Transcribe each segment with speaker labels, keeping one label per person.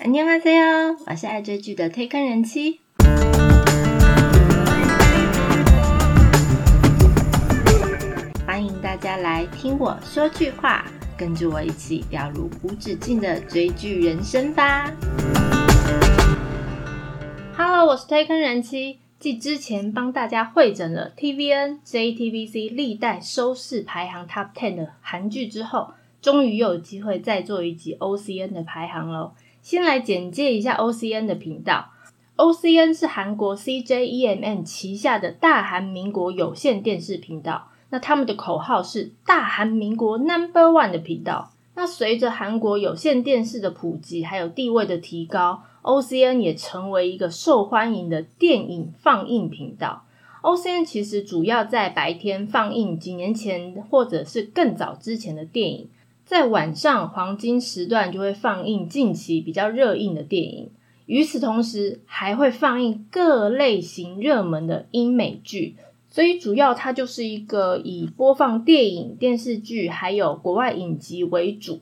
Speaker 1: 안녕하세요，我是爱追剧的推坑人妻。欢迎大家来听我说句话，跟着我一起掉入无止境的追剧人生吧。Hello，我是推坑人妻。继之前帮大家会诊了 TVN、JTBC 历代收视排行 Top Ten 的韩剧之后，终于又有机会再做一集 OCN 的排行喽。 先来简介一下 OCN 的频道。OCN 是韩国 CJEMN 旗下的大韩民国有线电视频道。那他们的口号是大韩民国 Number One 的频道。那随着韩国有线电视的普及，还有地位的提高，OCN 也成为一个受欢迎的电影放映频道。OCN 其实主要在白天放映几年前或者是更早之前的电影。在晚上黄金时段就会放映近期比较热映的电影，与此同时还会放映各类型热门的英美剧，所以主要它就是一个以播放电影、电视剧还有国外影集为主。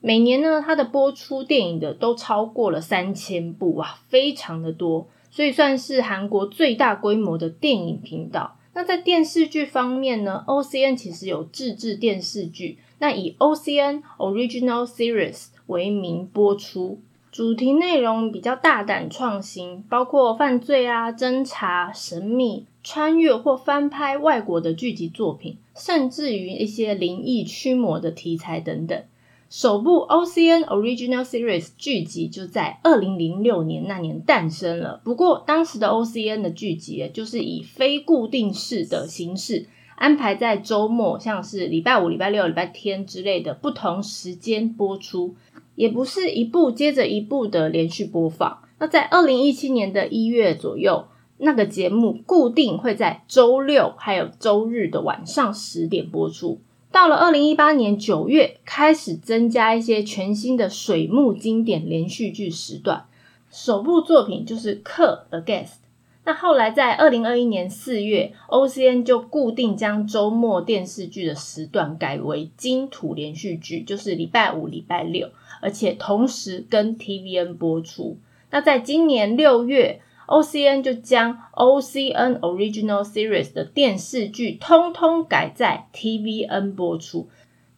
Speaker 1: 每年呢，它的播出电影的都超过了三千部啊，非常的多，所以算是韩国最大规模的电影频道。那在电视剧方面呢，OCN 其实有自制电视剧。那以 OCN Original Series 为名播出，主题内容比较大胆创新，包括犯罪啊、侦查、神秘、穿越或翻拍外国的剧集作品，甚至于一些灵异驱魔的题材等等。首部 OCN Original Series 剧集就在二零零六年那年诞生了。不过当时的 OCN 的剧集就是以非固定式的形式。安排在周末，像是礼拜五、礼拜六、礼拜天之类的不同时间播出，也不是一部接着一部的连续播放。那在二零一七年的一月左右，那个节目固定会在周六还有周日的晚上十点播出。到了二零一八年九月，开始增加一些全新的水幕经典连续剧时段，首部作品就是《客 The Guest》。那后来在二零二一年四月，OCN 就固定将周末电视剧的时段改为金土连续剧，就是礼拜五、礼拜六，而且同时跟 TVN 播出。那在今年六月，OCN 就将 OCN Original Series 的电视剧通通改在 TVN 播出。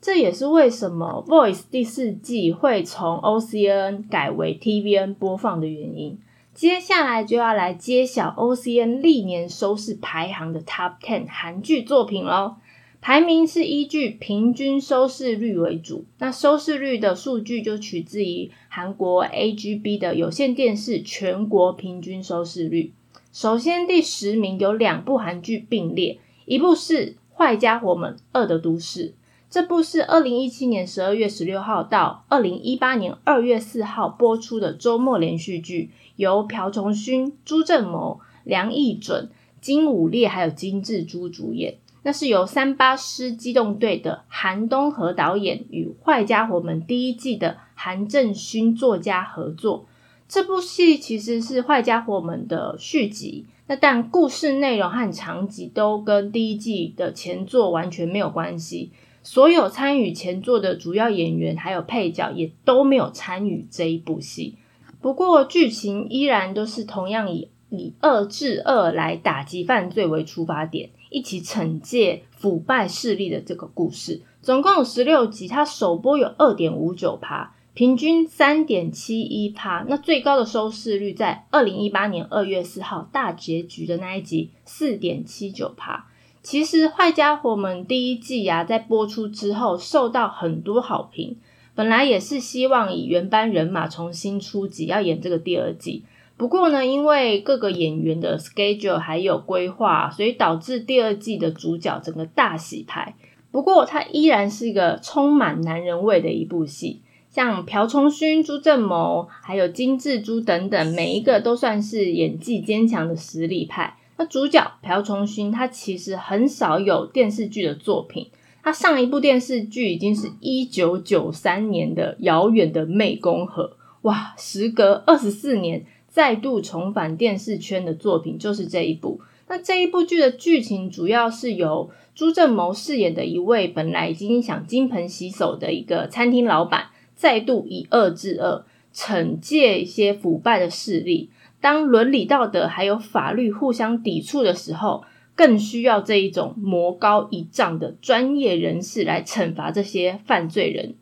Speaker 1: 这也是为什么《Voice》第四季会从 OCN 改为 TVN 播放的原因。接下来就要来揭晓 OCN 历年收视排行的 Top Ten 韩剧作品喽。排名是依据平均收视率为主，那收视率的数据就取自于韩国 AGB 的有线电视全国平均收视率。首先第十名有两部韩剧并列，一部是《坏家伙们二的都市》。这部是二零一七年十二月十六号到二零一八年二月四号播出的周末连续剧，由朴重勋、朱正谋、梁义准、金武烈还有金智珠主演。那是由三八师机动队的韩东和导演与《坏家伙们》第一季的韩正勋作家合作。这部戏其实是《坏家伙们》的续集，那但故事内容和场景都跟第一季的前作完全没有关系。所有参与前作的主要演员还有配角也都没有参与这一部戏。不过剧情依然都是同样以以恶治恶来打击犯罪为出发点，一起惩戒腐败势力的这个故事。总共有十六集，它首播有二点五九趴，平均三点七一趴。那最高的收视率在二零一八年二月四号大结局的那一集，四点七九趴。其实《坏家伙们》第一季啊，在播出之后受到很多好评。本来也是希望以原班人马重新出集，要演这个第二季。不过呢，因为各个演员的 schedule 还有规划，所以导致第二季的主角整个大洗牌。不过它依然是一个充满男人味的一部戏，像朴重勋、朱正谋，还有金智珠等等，每一个都算是演技坚强的实力派。那主角朴重勋，他其实很少有电视剧的作品。他上一部电视剧已经是一九九三年的《遥远的湄公河》，哇，时隔二十四年再度重返电视圈的作品就是这一部。那这一部剧的剧情主要是由朱正谋饰演的一位本来已经想金盆洗手的一个餐厅老板，再度以恶制恶。惩戒一些腐败的势力。当伦理道德还有法律互相抵触的时候，更需要这一种魔高一丈的专业人士来惩罚这些犯罪人。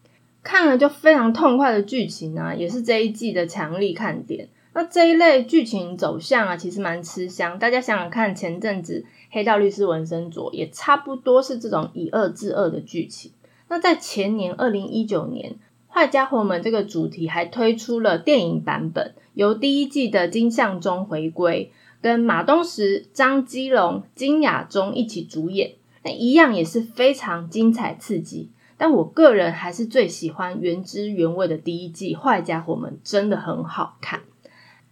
Speaker 1: 看了就非常痛快的剧情啊，也是这一季的强力看点。那这一类剧情走向啊，其实蛮吃香。大家想想看，前阵子《黑道律师文森佐》也差不多是这种以恶制恶的剧情。那在前年二零一九年，《坏家伙们》这个主题还推出了电影版本，由第一季的金相中回归，跟马东石、张基龙、金雅中一起主演，那一样也是非常精彩刺激。但我个人还是最喜欢原汁原味的第一季，《坏家伙们》真的很好看。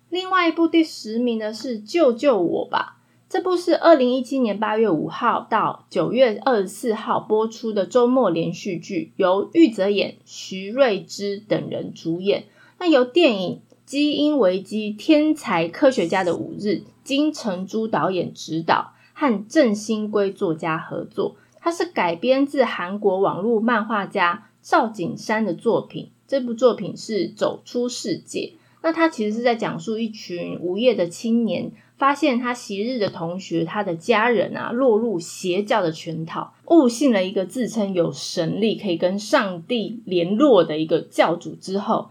Speaker 1: 另外一部第十名的是《救救我吧》，这部是二零一七年八月五号到九月二十四号播出的周末连续剧，由玉泽演、徐瑞之等人主演。那由电影《基因危机：天才科学家的五日》金城珠导演执导，和郑新圭作家合作。它是改编自韩国网络漫画家赵景山的作品。这部作品是《走出世界》。那他其实是在讲述一群无业的青年，发现他昔日的同学、他的家人啊，落入邪教的圈套，误信了一个自称有神力、可以跟上帝联络的一个教主之后，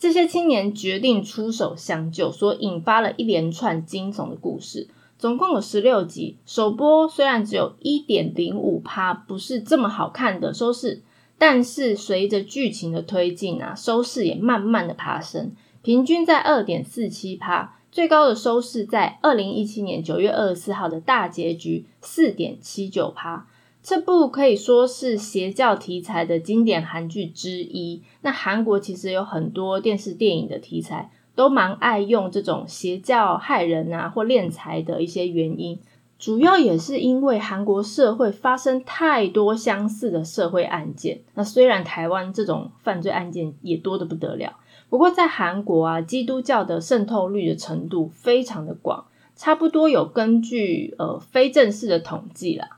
Speaker 1: 这些青年决定出手相救，所引发了一连串惊悚的故事。总共有十六集，首播虽然只有一点零五趴，不是这么好看的收视，但是随着剧情的推进啊，收视也慢慢的爬升。平均在二点四七趴，最高的收视在二零一七年九月二十四号的大结局四点七九趴。这部可以说是邪教题材的经典韩剧之一。那韩国其实有很多电视电影的题材，都蛮爱用这种邪教害人啊或敛财的一些原因，主要也是因为韩国社会发生太多相似的社会案件。那虽然台湾这种犯罪案件也多得不得了。不过，在韩国啊，基督教的渗透率的程度非常的广，差不多有根据呃非正式的统计啦，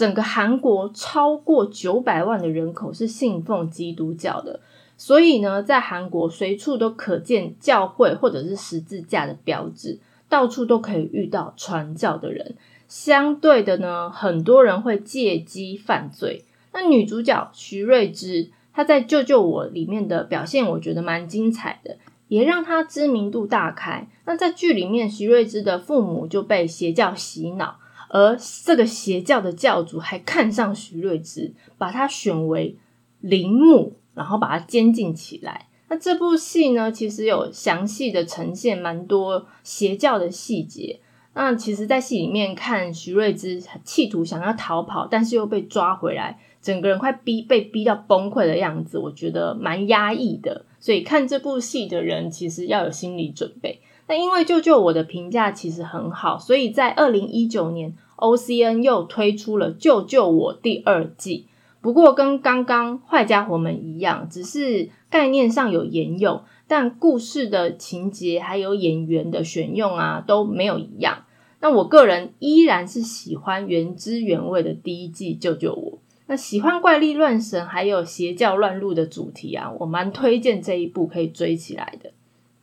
Speaker 1: 整个韩国超过九百万的人口是信奉基督教的，所以呢，在韩国随处都可见教会或者是十字架的标志，到处都可以遇到传教的人。相对的呢，很多人会借机犯罪。那女主角徐瑞芝。她在《救救我》里面的表现，我觉得蛮精彩的，也让她知名度大开。那在剧里面，徐瑞芝的父母就被邪教洗脑，而这个邪教的教主还看上徐瑞芝，把他选为灵母，然后把他监禁起来。那这部戏呢，其实有详细的呈现蛮多邪教的细节。那其实，在戏里面看徐瑞芝企图想要逃跑，但是又被抓回来。整个人快逼被逼到崩溃的样子，我觉得蛮压抑的。所以看这部戏的人其实要有心理准备。那因为救救我的评价其实很好，所以在二零一九年 O C N 又推出了救救我第二季。不过跟刚刚坏家伙们一样，只是概念上有沿用，但故事的情节还有演员的选用啊都没有一样。那我个人依然是喜欢原汁原味的第一季救救我。那喜欢怪力乱神还有邪教乱入的主题啊，我蛮推荐这一部可以追起来的。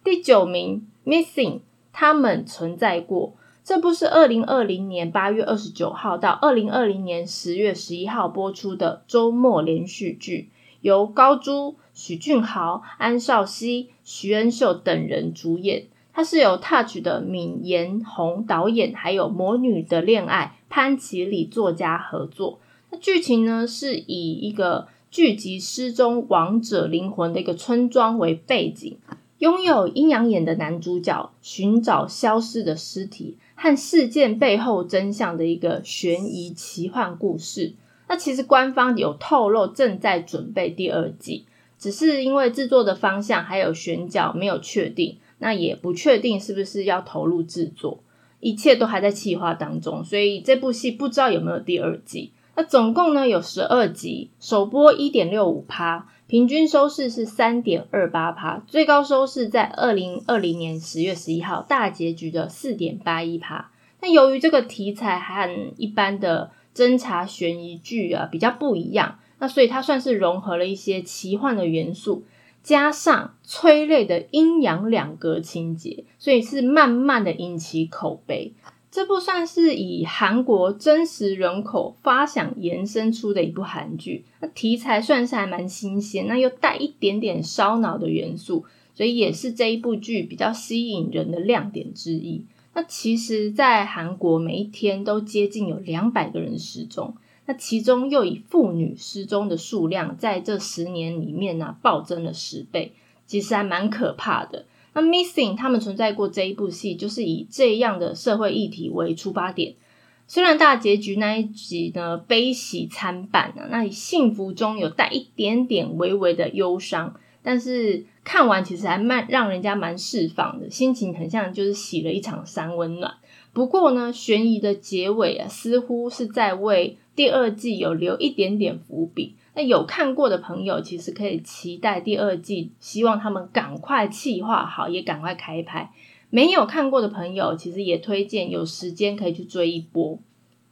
Speaker 1: 第九名《Missing》，他们存在过。这部是二零二零年八月二十九号到二零二零年十月十一号播出的周末连续剧，由高珠、许俊豪、安少熙、徐恩秀等人主演。它是由 Touch 的闵延红导演，还有《魔女的恋爱》潘启礼作家合作。那剧情呢，是以一个聚集失踪亡者灵魂的一个村庄为背景，拥有阴阳眼的男主角寻找消失的尸体和事件背后真相的一个悬疑奇幻故事。那其实官方有透露正在准备第二季，只是因为制作的方向还有选角没有确定，那也不确定是不是要投入制作，一切都还在计划当中，所以这部戏不知道有没有第二季。那总共呢有十二集，首播一点六五趴，平均收视是三点二八趴，最高收视在二零二零年十月十一号大结局的四点八一趴。那由于这个题材和一般的侦查悬疑剧啊比较不一样，那所以它算是融合了一些奇幻的元素，加上催泪的阴阳两隔情节，所以是慢慢的引起口碑。这部算是以韩国真实人口发想延伸出的一部韩剧，那题材算是还蛮新鲜，那又带一点点烧脑的元素，所以也是这一部剧比较吸引人的亮点之一。那其实，在韩国每一天都接近有两百个人失踪，那其中又以妇女失踪的数量在这十年里面呢暴增了十倍，其实还蛮可怕的。那 Missing 他们存在过这一部戏，就是以这样的社会议题为出发点。虽然大结局那一集呢悲喜参半啊，那幸福中有带一点点微微的忧伤，但是看完其实还蛮让人家蛮释放的，心情很像就是洗了一场三温暖。不过呢，悬疑的结尾啊，似乎是在为第二季有留一点点伏笔。那有看过的朋友，其实可以期待第二季，希望他们赶快气化好，也赶快开拍。没有看过的朋友，其实也推荐有时间可以去追一波。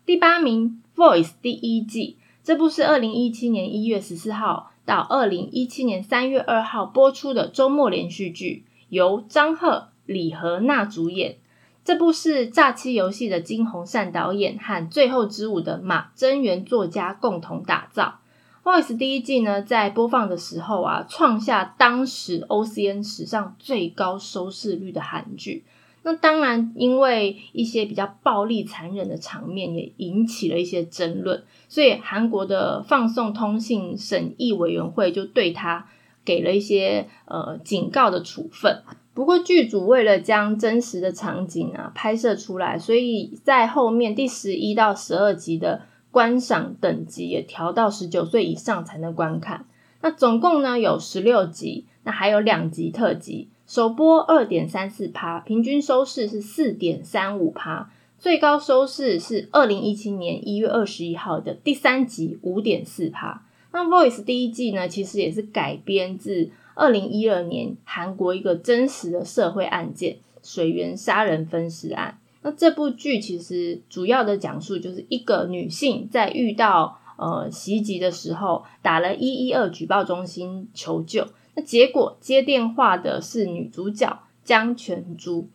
Speaker 1: 第八名，《Voice》第一季，这部是二零一七年一月十四号到二零一七年三月二号播出的周末连续剧，由张赫、李荷娜主演。这部是《诈欺游戏》的金洪善导演和《最后之舞》的马真源作家共同打造。《Voice》第一季呢，在播放的时候啊，创下当时 OCN 史上最高收视率的韩剧。那当然，因为一些比较暴力残忍的场面，也引起了一些争论，所以韩国的放送通信审议委员会就对他给了一些呃警告的处分。不过，剧组为了将真实的场景啊拍摄出来，所以在后面第十一到十二集的。观赏等级也调到十九岁以上才能观看。那总共呢有十六集，那还有两集特辑。首播二点三四趴，平均收视是四点三五趴，最高收视是二零一七年一月二十一号的第三集五点四趴。那《Voice》第一季呢，其实也是改编自二零一二年韩国一个真实的社会案件——水源杀人分尸案。那这部剧其实主要的讲述就是一个女性在遇到呃袭击的时候，打了一一二举报中心求救。那结果接电话的是女主角江全珠，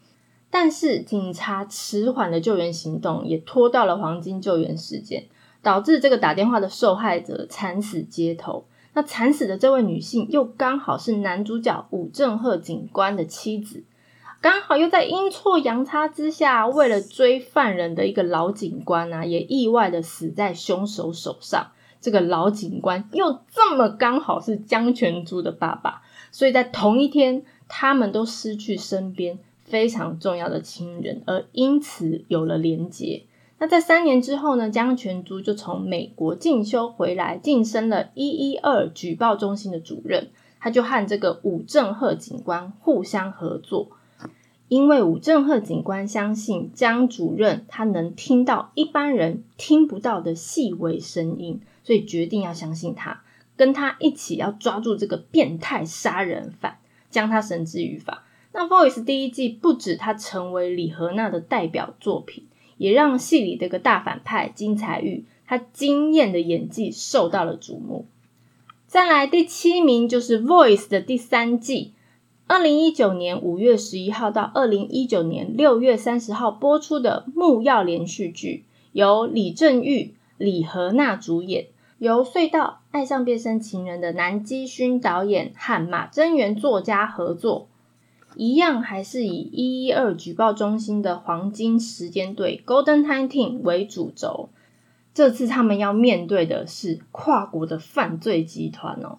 Speaker 1: 但是警察迟缓的救援行动也拖到了黄金救援时间，导致这个打电话的受害者惨死街头。那惨死的这位女性又刚好是男主角武正赫警官的妻子。刚好又在阴错阳差之下，为了追犯人的一个老警官啊，也意外的死在凶手手上。这个老警官又这么刚好是江全珠的爸爸，所以在同一天，他们都失去身边非常重要的亲人，而因此有了连结。那在三年之后呢，江全珠就从美国进修回来，晋升了一一二举报中心的主任。他就和这个武正赫警官互相合作。因为武正赫警官相信江主任他能听到一般人听不到的细微声音，所以决定要相信他，跟他一起要抓住这个变态杀人犯，将他绳之于法。那《Voice》第一季不止他成为李荷娜的代表作品，也让戏里这个大反派金彩玉他惊艳的演技受到了瞩目。再来第七名就是《Voice》的第三季。二零一九年五月十一号到二零一九年六月三十号播出的木曜连续剧，由李正玉、李荷娜主演，由隧道爱上变身情人的南基勋导演和马真源作家合作，一样还是以一一二举报中心的黄金时间队 （Golden Time Team） 为主轴。这次他们要面对的是跨国的犯罪集团哦。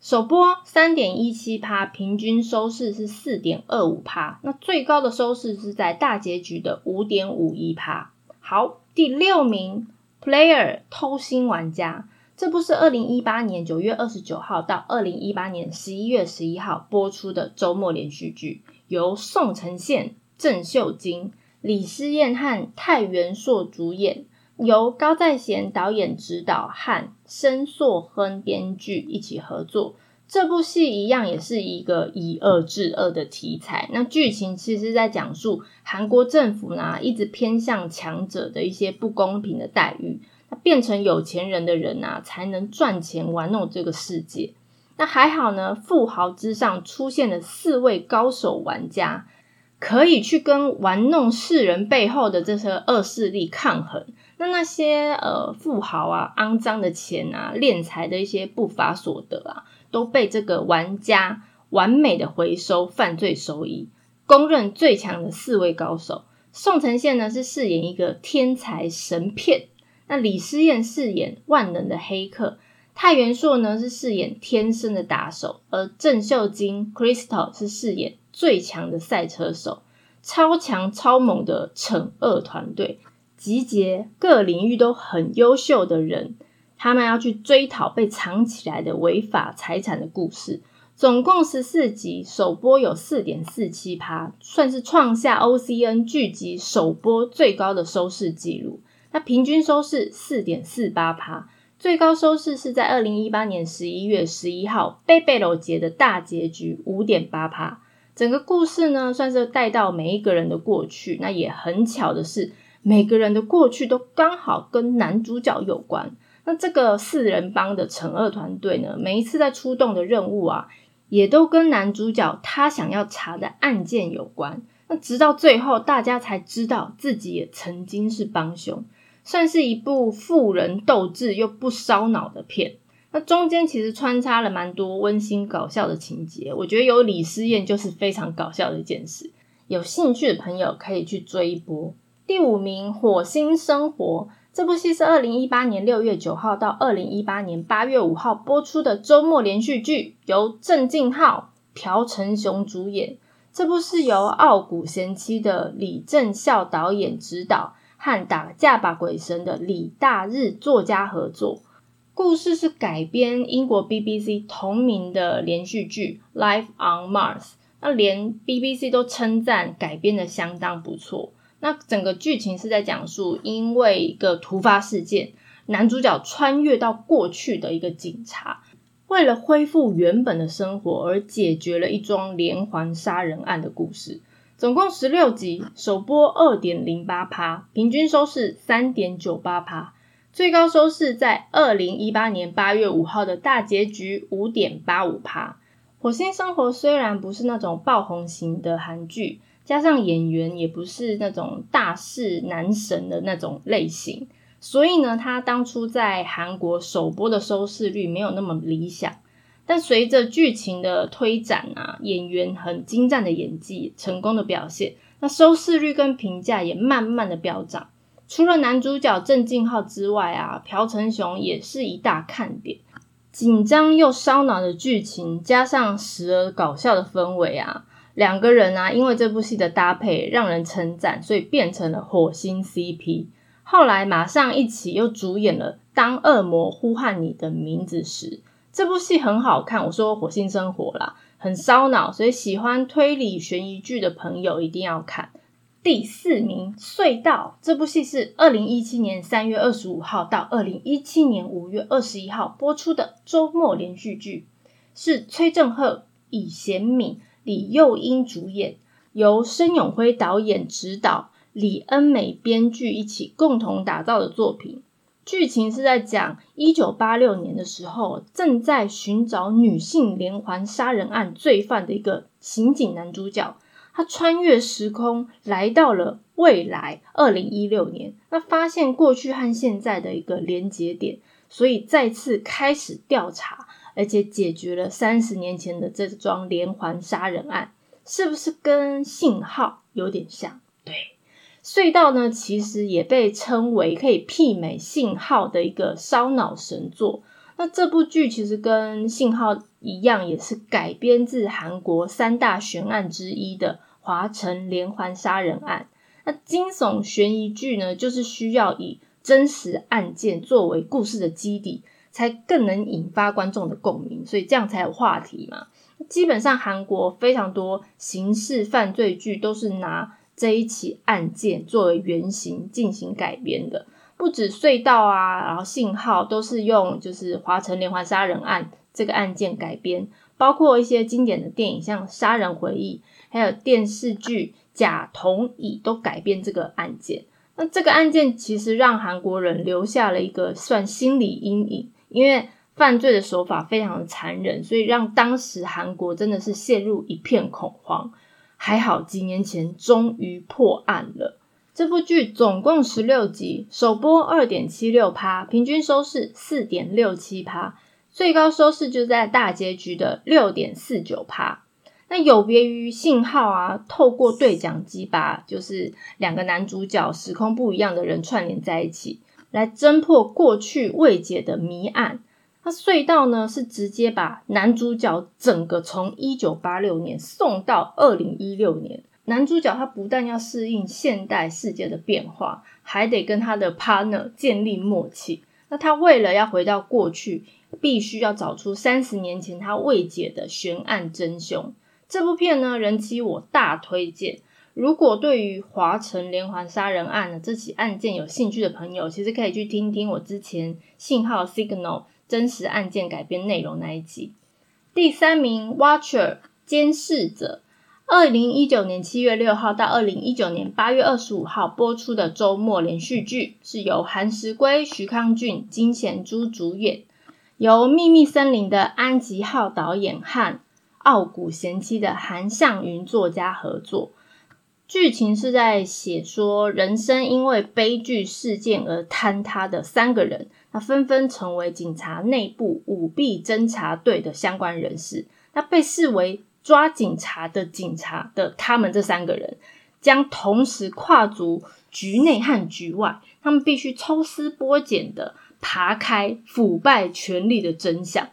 Speaker 1: 首播三点一七趴，平均收视是四点二五趴，那最高的收视是在大结局的五点五一趴。好，第六名，Player 偷心玩家，这部是二零一八年九月二十九号到二零一八年十一月十一号播出的周末连续剧，由宋承宪、郑秀晶、李诗燕和泰元硕主演。由高在贤导演执导和申硕亨编剧一起合作，这部戏一样也是一个以恶制恶的题材。那剧情其实在讲述韩国政府呢一直偏向强者的一些不公平的待遇，那变成有钱人的人啊才能赚钱玩弄这个世界。那还好呢，富豪之上出现了四位高手玩家，可以去跟玩弄世人背后的这些恶势力抗衡。那那些呃富豪啊，肮脏的钱啊，敛财的一些不法所得啊，都被这个玩家完美的回收犯罪收益，公认最强的四位高手。宋承宪呢是饰演一个天才神骗，那李诗燕饰演万能的黑客，太元硕呢是饰演天生的打手，而郑秀晶 Crystal 是饰演最强的赛车手，超强超猛的惩恶团队。集结各领域都很优秀的人，他们要去追讨被藏起来的违法财产的故事。总共十四集，首播有四点四七趴，算是创下 OCN 剧集首播最高的收视纪录。那平均收视四点四八趴，最高收视是在二零一八年十一月十一号贝贝罗节的大结局五点八趴。整个故事呢，算是带到每一个人的过去。那也很巧的是。每个人的过去都刚好跟男主角有关。那这个四人帮的惩恶团队呢，每一次在出动的任务啊，也都跟男主角他想要查的案件有关。那直到最后，大家才知道自己也曾经是帮凶，算是一部富人斗智又不烧脑的片。那中间其实穿插了蛮多温馨搞笑的情节，我觉得有李思燕就是非常搞笑的一件事。有兴趣的朋友可以去追一波。第五名，《火星生活》这部戏是二零一八年六月九号到二零一八年八月五号播出的周末连续剧，由郑敬浩、朴成雄主演。这部是由《傲骨贤妻》的李正孝导演执导，和《打架吧鬼神》的李大日作家合作。故事是改编英国 BBC 同名的连续剧《Life on Mars》，那连 BBC 都称赞改编的相当不错。那整个剧情是在讲述，因为一个突发事件，男主角穿越到过去的一个警察，为了恢复原本的生活而解决了一桩连环杀人案的故事。总共十六集，首播二点零八趴，平均收视三点九八趴，最高收视在二零一八年八月五号的大结局五点八五趴。火星生活虽然不是那种爆红型的韩剧。加上演员也不是那种大势男神的那种类型，所以呢，他当初在韩国首播的收视率没有那么理想。但随着剧情的推展啊，演员很精湛的演技，成功的表现，那收视率跟评价也慢慢的飙涨。除了男主角郑敬浩之外啊，朴成雄也是一大看点。紧张又烧脑的剧情，加上时而搞笑的氛围啊。两个人啊，因为这部戏的搭配让人称赞，所以变成了火星 CP。后来马上一起又主演了《当恶魔呼唤你的名字时》，这部戏很好看。我说《火星生活》啦，很烧脑，所以喜欢推理悬疑剧的朋友一定要看。第四名，《隧道》这部戏是二零一七年三月二十五号到二零一七年五月二十一号播出的周末连续剧，是崔振赫、以贤敏。李幼英主演，由申永辉导演执导，李恩美编剧一起共同打造的作品。剧情是在讲一九八六年的时候，正在寻找女性连环杀人案罪犯的一个刑警男主角，他穿越时空来到了未来二零一六年，那发现过去和现在的一个连结点，所以再次开始调查。而且解决了三十年前的这桩连环杀人案，是不是跟信号有点像？对，隧道呢，其实也被称为可以媲美信号的一个烧脑神作。那这部剧其实跟信号一样，也是改编自韩国三大悬案之一的华城连环杀人案。那惊悚悬疑剧呢，就是需要以真实案件作为故事的基底。才更能引发观众的共鸣，所以这样才有话题嘛。基本上韩国非常多刑事犯罪剧都是拿这一起案件作为原型进行改编的，不止隧道啊，然后信号都是用就是华城连环杀人案这个案件改编，包括一些经典的电影像《杀人回忆》，还有电视剧《假同乙》都改编这个案件。那这个案件其实让韩国人留下了一个算心理阴影。因为犯罪的手法非常的残忍，所以让当时韩国真的是陷入一片恐慌。还好几年前终于破案了。这部剧总共十六集，首播二点七六趴，平均收视四点六七趴，最高收视就在大结局的六点四九趴。那有别于信号啊，透过对讲机把就是两个男主角时空不一样的人串联在一起，来侦破过去未解的谜案。那隧道呢，是直接把男主角整个从一九八六年送到二零一六年。男主角他不但要适应现代世界的变化，还得跟他的 partner 建立默契。那他为了要回到过去，必须要找出三十年前他未解的悬案真凶。这部片呢，人气我大推荐。如果对于华城连环杀人案的这起案件有兴趣的朋友，其实可以去听听我之前信号 Signal 真实案件改编内容那一集。第三名 Watcher 监视者，二零一九年七月六号到二零一九年八月二十五号播出的周末连续剧，是由韩石圭、徐康俊、金贤珠主演，由秘密森林的安吉浩导演和。傲骨贤妻的韩向云作家合作，剧情是在写说人生因为悲剧事件而坍塌的三个人，那纷纷成为警察内部舞弊侦查队的相关人士。那被视为抓警察的警察的他们这三个人，将同时跨足局内和局外，他们必须抽丝剥茧的扒开腐败权力的真相。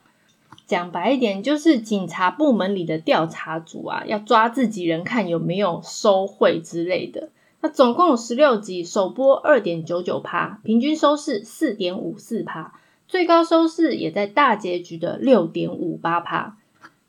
Speaker 1: 讲白一点，就是警察部门里的调查组啊，要抓自己人，看有没有收贿之类的。那总共有十六集，首播二点九九趴，平均收视四点五四趴，最高收视也在大结局的六点五八趴。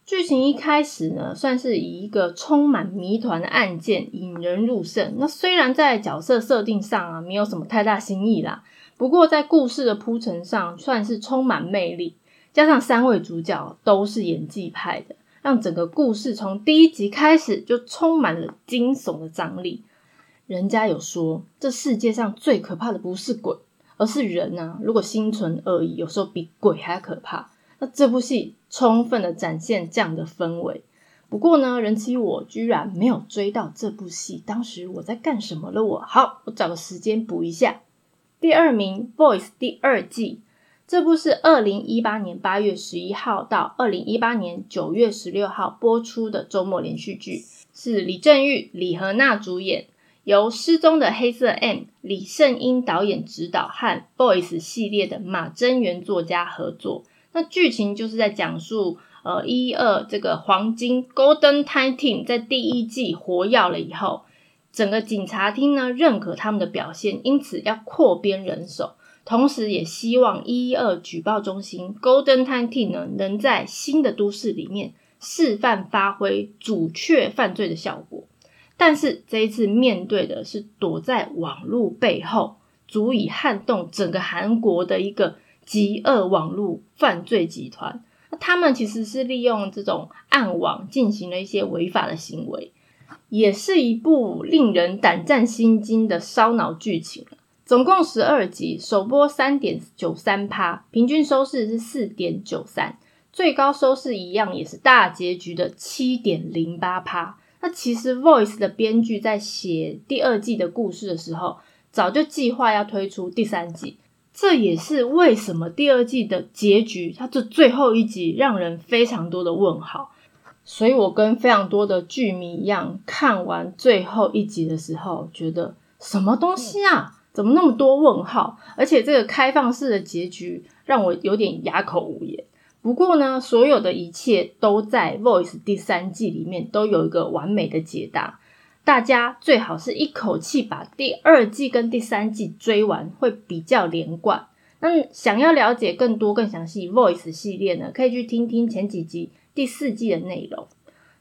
Speaker 1: 剧情一开始呢，算是以一个充满谜团的案件引人入胜。那虽然在角色设定上啊，没有什么太大新意啦，不过在故事的铺陈上，算是充满魅力。加上三位主角都是演技派的，让整个故事从第一集开始就充满了惊悚的张力。人家有说，这世界上最可怕的不是鬼，而是人啊！如果心存恶意，有时候比鬼还可怕。那这部戏充分的展现这样的氛围。不过呢，人妻我居然没有追到这部戏，当时我在干什么了？我好，我找个时间补一下。第二名，《Voice》第二季。这部是二零一八年八月十一号到二零一八年九月十六号播出的周末连续剧，是李正玉、李荷娜主演，由《失踪的黑色 M》李胜英导演执导，和《Boys》系列的马真元作家合作。那剧情就是在讲述，呃，一二这个黄金 Golden Time Team 在第一季活跃了以后，整个警察厅呢认可他们的表现，因此要扩编人手。同时，也希望一一二举报中心 Golden Time Team 呢，能在新的都市里面示范发挥主却犯罪的效果。但是这一次面对的是躲在网络背后，足以撼动整个韩国的一个极恶网络犯罪集团。他们其实是利用这种暗网进行了一些违法的行为，也是一部令人胆战心惊的烧脑剧情。总共十二集，首播三点九三趴，平均收视是四点九三，最高收视一样也是大结局的七点零八趴。那其实《Voice》的编剧在写第二季的故事的时候，早就计划要推出第三季，这也是为什么第二季的结局，它这最后一集让人非常多的问号。所以我跟非常多的剧迷一样，看完最后一集的时候，觉得什么东西啊？怎么那么多问号？而且这个开放式的结局让我有点哑口无言。不过呢，所有的一切都在《Voice》第三季里面都有一个完美的解答。大家最好是一口气把第二季跟第三季追完，会比较连贯。那想要了解更多更详细《Voice》系列呢，可以去听听前几集第四季的内容。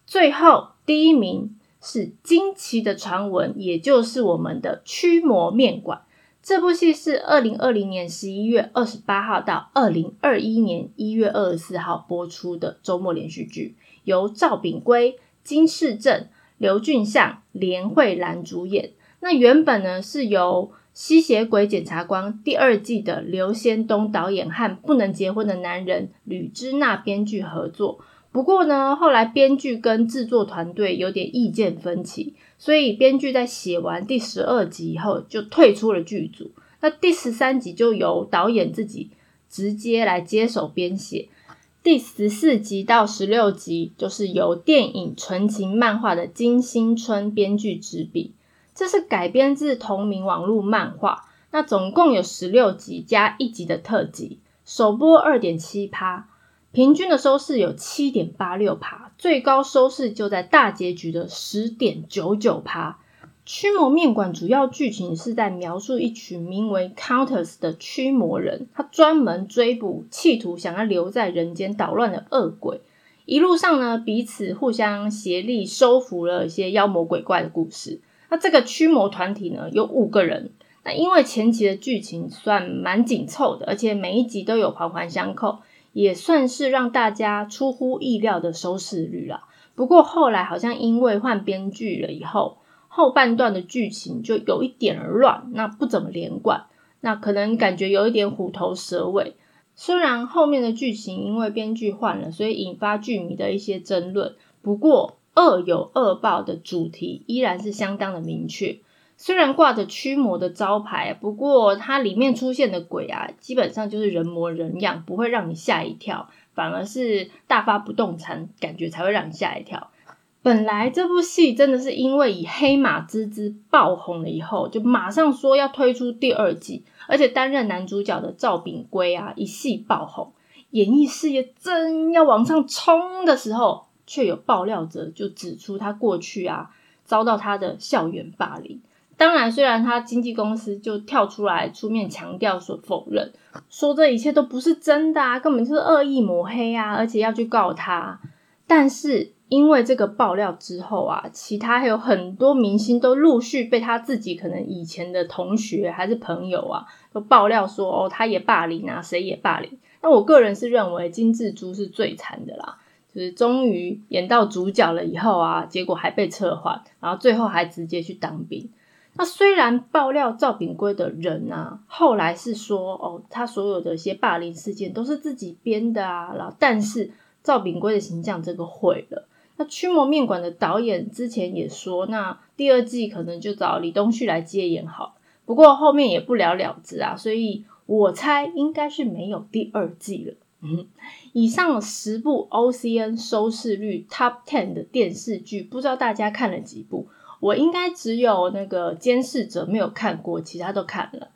Speaker 1: 最后第一名是惊奇的传闻，也就是我们的驱魔面馆。这部戏是二零二零年十一月二十八号到二零二一年一月二十四号播出的周末连续剧，由赵炳圭、金世正、刘俊相、连慧兰主演。那原本呢是由吸血鬼检察官第二季的刘先东导演和不能结婚的男人吕芝娜编剧合作。不过呢，后来编剧跟制作团队有点意见分歧，所以编剧在写完第十二集以后就退出了剧组。那第十三集就由导演自己直接来接手编写，第十四集到十六集就是由电影纯情漫画的金星春编剧执笔。这是改编自同名网络漫画，那总共有十六集加一集的特辑，首播二点七趴，平均的收视有七点八六趴，最高收视就在大结局的十点九九趴。驱魔面馆主要剧情是在描述一群名为 Counters 的驱魔人，他专门追捕企图想要留在人间捣乱的恶鬼，一路上呢彼此互相协力收服了一些妖魔鬼怪的故事。那这个驱魔团体呢，有五个人。那因为前期的剧情算蛮紧凑的，而且每一集都有环环相扣，也算是让大家出乎意料的收视率啦。不过后来好像因为换编剧了以后，后半段的剧情就有一点乱，那不怎么连贯，那可能感觉有一点虎头蛇尾。虽然后面的剧情因为编剧换了，所以引发剧迷的一些争论，不过。恶有恶报的主题依然是相当的明确，虽然挂着驱魔的招牌，不过它里面出现的鬼啊，基本上就是人模人样，不会让你吓一跳，反而是大发不动产，感觉才会让你吓一跳。本来这部戏真的是因为以黑马之姿爆红了以后，就马上说要推出第二季，而且担任男主角的赵炳圭啊，一戏爆红，演艺事业正要往上冲的时候。却有爆料者就指出，他过去啊遭到他的校园霸凌。当然，虽然他经纪公司就跳出来出面强调说否认，说这一切都不是真的啊，根本就是恶意抹黑啊，而且要去告他。但是因为这个爆料之后啊，其他还有很多明星都陆续被他自己可能以前的同学还是朋友啊，都爆料说哦，他也霸凌啊，谁也霸凌。那我个人是认为金志珠是最惨的啦。就是终于演到主角了以后啊，结果还被撤换，然后最后还直接去当兵。那虽然爆料赵炳圭的人啊，后来是说哦，他所有的一些霸凌事件都是自己编的啊，然后但是赵炳圭的形象这个毁了。那驱魔面馆的导演之前也说，那第二季可能就找李东旭来接演好，不过后面也不了了之啊，所以我猜应该是没有第二季了。以上十部 OCN 收视率 Top Ten 的电视剧，不知道大家看了几部？我应该只有那个监视者没有看过，其他都看了。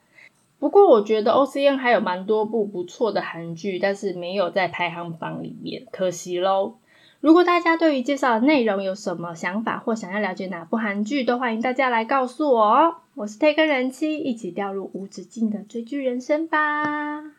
Speaker 1: 不过我觉得 OCN 还有蛮多部不错的韩剧，但是没有在排行榜里面，可惜喽。如果大家对于介绍的内容有什么想法，或想要了解哪部韩剧，都欢迎大家来告诉我哦。我是 Take 人妻，一起掉入无止境的追剧人生吧。